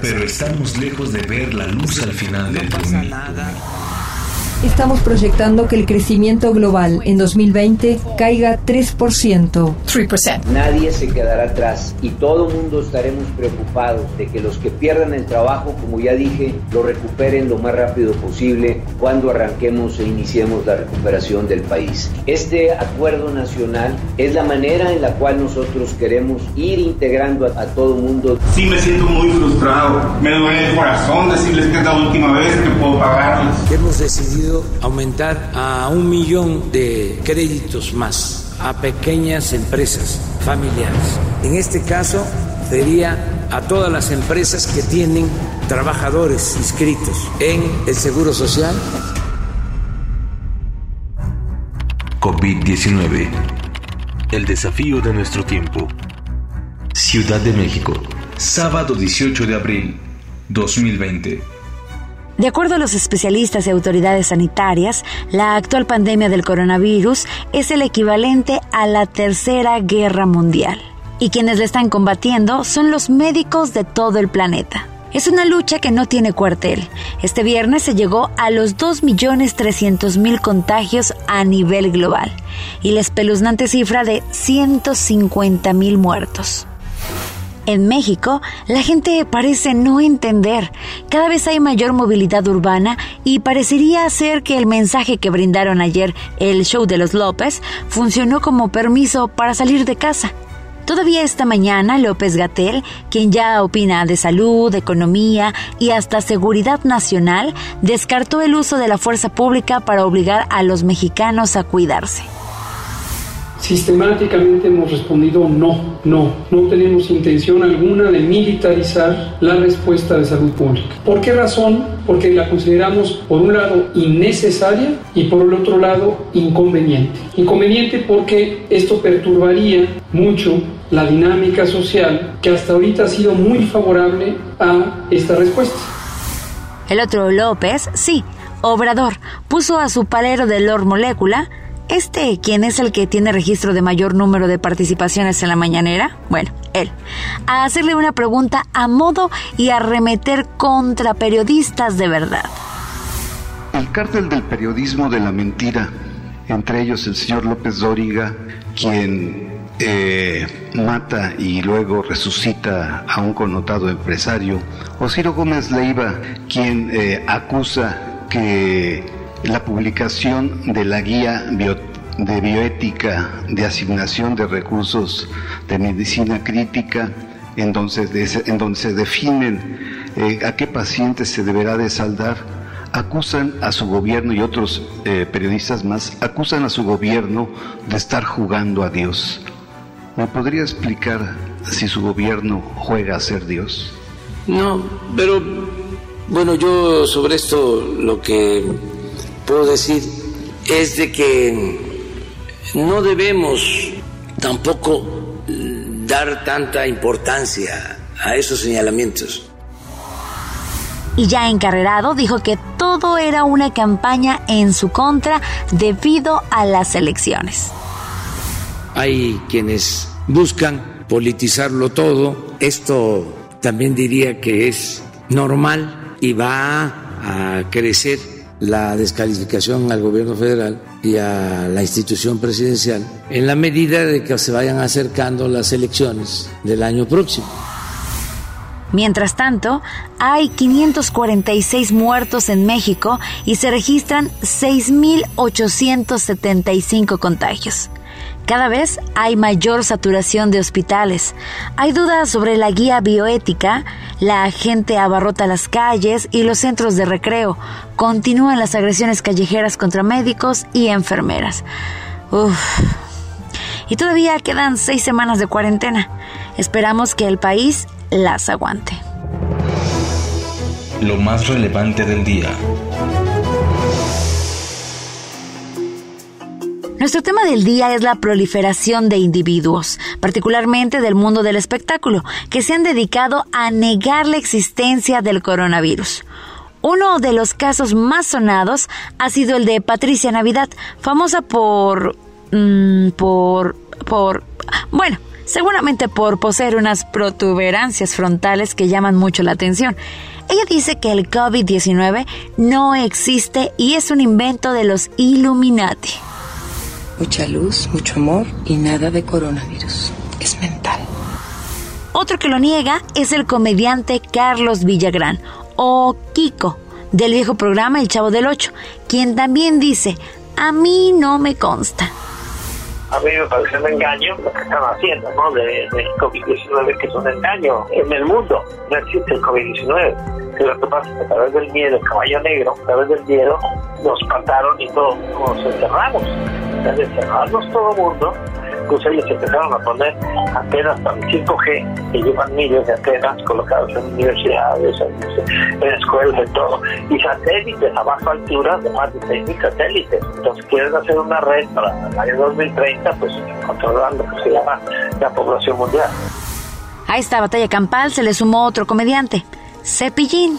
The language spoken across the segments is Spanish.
Pero estamos lejos de ver la luz al final del túnel. Estamos proyectando que el crecimiento global en 2020 caiga 3%. 3%. Nadie se quedará atrás y todo el mundo estaremos preocupados de que los que pierdan el trabajo, como ya dije, lo recuperen lo más rápido posible cuando arranquemos e iniciemos la recuperación del país. Este acuerdo nacional es la manera en la cual nosotros queremos ir integrando a, a todo el mundo. Sí, me siento muy frustrado. Me duele el corazón decirles que es la última vez que puedo pagarles. Hemos decidido aumentar a un millón de créditos más a pequeñas empresas familiares. En este caso sería a todas las empresas que tienen trabajadores inscritos en el Seguro Social. COVID-19. El desafío de nuestro tiempo. Ciudad de México. Sábado 18 de abril 2020. De acuerdo a los especialistas y autoridades sanitarias, la actual pandemia del coronavirus es el equivalente a la Tercera Guerra Mundial. Y quienes la están combatiendo son los médicos de todo el planeta. Es una lucha que no tiene cuartel. Este viernes se llegó a los 2.300.000 contagios a nivel global y la espeluznante cifra de 150.000 muertos. En México, la gente parece no entender. Cada vez hay mayor movilidad urbana y parecería ser que el mensaje que brindaron ayer el show de los López funcionó como permiso para salir de casa. Todavía esta mañana López Gatel, quien ya opina de salud, economía y hasta seguridad nacional, descartó el uso de la fuerza pública para obligar a los mexicanos a cuidarse. Sistemáticamente hemos respondido no, no, no tenemos intención alguna de militarizar la respuesta de salud pública. ¿Por qué razón? Porque la consideramos por un lado innecesaria y por el otro lado inconveniente. Inconveniente porque esto perturbaría mucho la dinámica social que hasta ahorita ha sido muy favorable a esta respuesta. El otro López, sí, Obrador, puso a su palero de Lord Molécula este, ¿quién es el que tiene registro de mayor número de participaciones en la mañanera? Bueno, él. A hacerle una pregunta a modo y a remeter contra periodistas de verdad. El cártel del periodismo de la mentira, entre ellos el señor López Dóriga, quien eh, mata y luego resucita a un connotado empresario, o Ciro Gómez Leiva, quien eh, acusa que la publicación de la guía de bioética de asignación de recursos de medicina crítica, en donde, en donde se definen eh, a qué pacientes se deberá de saldar, acusan a su gobierno y otros eh, periodistas más, acusan a su gobierno de estar jugando a Dios. ¿Me podría explicar si su gobierno juega a ser Dios? No, pero bueno, yo sobre esto lo que puedo decir es de que no debemos tampoco dar tanta importancia a esos señalamientos. Y ya encarrerado dijo que todo era una campaña en su contra debido a las elecciones. Hay quienes buscan politizarlo todo. Esto también diría que es normal y va a crecer la descalificación al gobierno federal y a la institución presidencial en la medida de que se vayan acercando las elecciones del año próximo. Mientras tanto, hay 546 muertos en México y se registran 6.875 contagios. Cada vez hay mayor saturación de hospitales. Hay dudas sobre la guía bioética, la gente abarrota las calles y los centros de recreo. Continúan las agresiones callejeras contra médicos y enfermeras. Uf. Y todavía quedan seis semanas de cuarentena. Esperamos que el país las aguante. Lo más relevante del día. Nuestro tema del día es la proliferación de individuos, particularmente del mundo del espectáculo, que se han dedicado a negar la existencia del coronavirus. Uno de los casos más sonados ha sido el de Patricia Navidad, famosa por... Mm, por... por... bueno, seguramente por poseer unas protuberancias frontales que llaman mucho la atención. Ella dice que el COVID-19 no existe y es un invento de los Illuminati. Mucha luz, mucho amor y nada de coronavirus. Es mental. Otro que lo niega es el comediante Carlos Villagrán, o Kiko, del viejo programa El Chavo del Ocho, quien también dice, a mí no me consta a mí me parece un engaño lo que están haciendo, ¿no? De, del COVID-19, que es un engaño en el mundo. No existe el COVID-19. Que lo que pasa es que a través del miedo, el caballo negro, a través del miedo, nos mataron y todos nos encerramos. Entonces, encerrarnos todo el mundo incluso ellos empezaron a poner antenas para el 5G, que llevan miles de antenas colocadas en universidades, en, escuelas, en todo, y satélites a baja altura de más de 6.000 satélites. Entonces quieren hacer una red para el año 2030, pues controlando lo que se llama la población mundial. A esta batalla campal se le sumó otro comediante, Cepillín.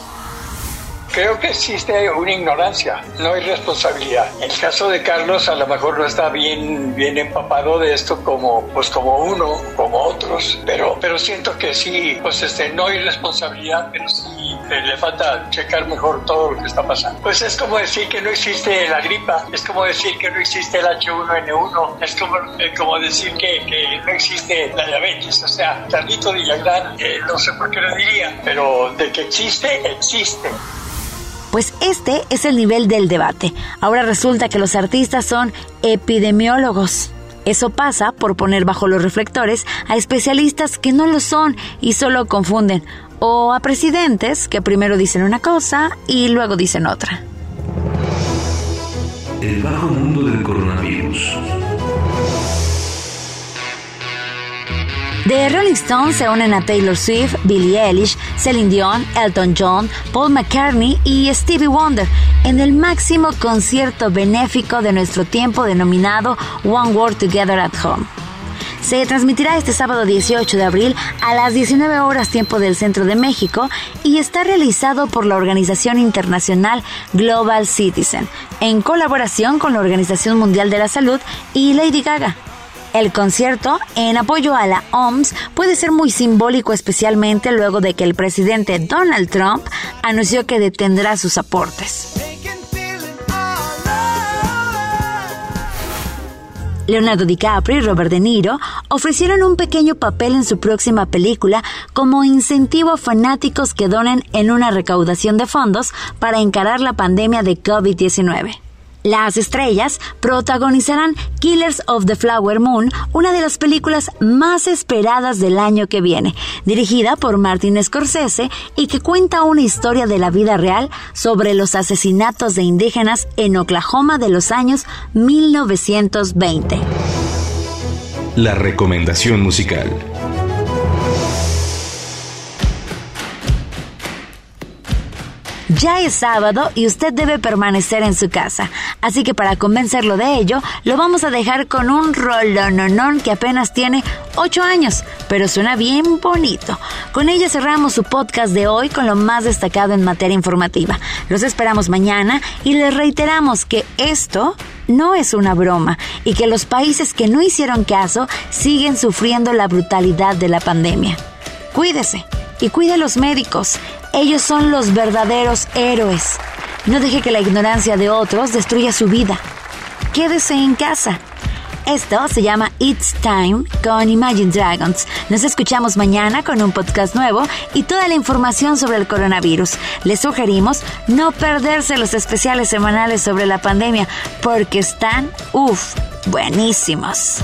Creo que existe una ignorancia, no hay responsabilidad. El caso de Carlos a lo mejor no está bien, bien empapado de esto como, pues como uno, como otros, pero, pero siento que sí, pues este, no hay responsabilidad, pero sí eh, le falta checar mejor todo lo que está pasando. Pues es como decir que no existe la gripa, es como decir que no existe el H1N1, es como, eh, como decir que, que, no existe la diabetes. O sea, Carlito Villagrán, eh, no sé por qué lo diría, pero de que existe, existe. Pues este es el nivel del debate. Ahora resulta que los artistas son epidemiólogos. Eso pasa por poner bajo los reflectores a especialistas que no lo son y solo confunden, o a presidentes que primero dicen una cosa y luego dicen otra. El bajo mundo del coronavirus. The Rolling Stones se unen a Taylor Swift, Billie Eilish, Celine Dion, Elton John, Paul McCartney y Stevie Wonder en el máximo concierto benéfico de nuestro tiempo denominado One World Together at Home. Se transmitirá este sábado 18 de abril a las 19 horas tiempo del centro de México y está realizado por la organización internacional Global Citizen en colaboración con la Organización Mundial de la Salud y Lady Gaga. El concierto, en apoyo a la OMS, puede ser muy simbólico especialmente luego de que el presidente Donald Trump anunció que detendrá sus aportes. Leonardo DiCaprio y Robert De Niro ofrecieron un pequeño papel en su próxima película como incentivo a fanáticos que donen en una recaudación de fondos para encarar la pandemia de COVID-19. Las estrellas protagonizarán Killers of the Flower Moon, una de las películas más esperadas del año que viene, dirigida por Martin Scorsese y que cuenta una historia de la vida real sobre los asesinatos de indígenas en Oklahoma de los años 1920. La recomendación musical. Ya es sábado y usted debe permanecer en su casa, así que para convencerlo de ello, lo vamos a dejar con un rolononón que apenas tiene 8 años, pero suena bien bonito. Con ella cerramos su podcast de hoy con lo más destacado en materia informativa. Los esperamos mañana y les reiteramos que esto no es una broma y que los países que no hicieron caso siguen sufriendo la brutalidad de la pandemia. Cuídese y cuide a los médicos. Ellos son los verdaderos héroes. No deje que la ignorancia de otros destruya su vida. Quédese en casa. Esto se llama It's Time con Imagine Dragons. Nos escuchamos mañana con un podcast nuevo y toda la información sobre el coronavirus. Les sugerimos no perderse los especiales semanales sobre la pandemia porque están, uff, buenísimos.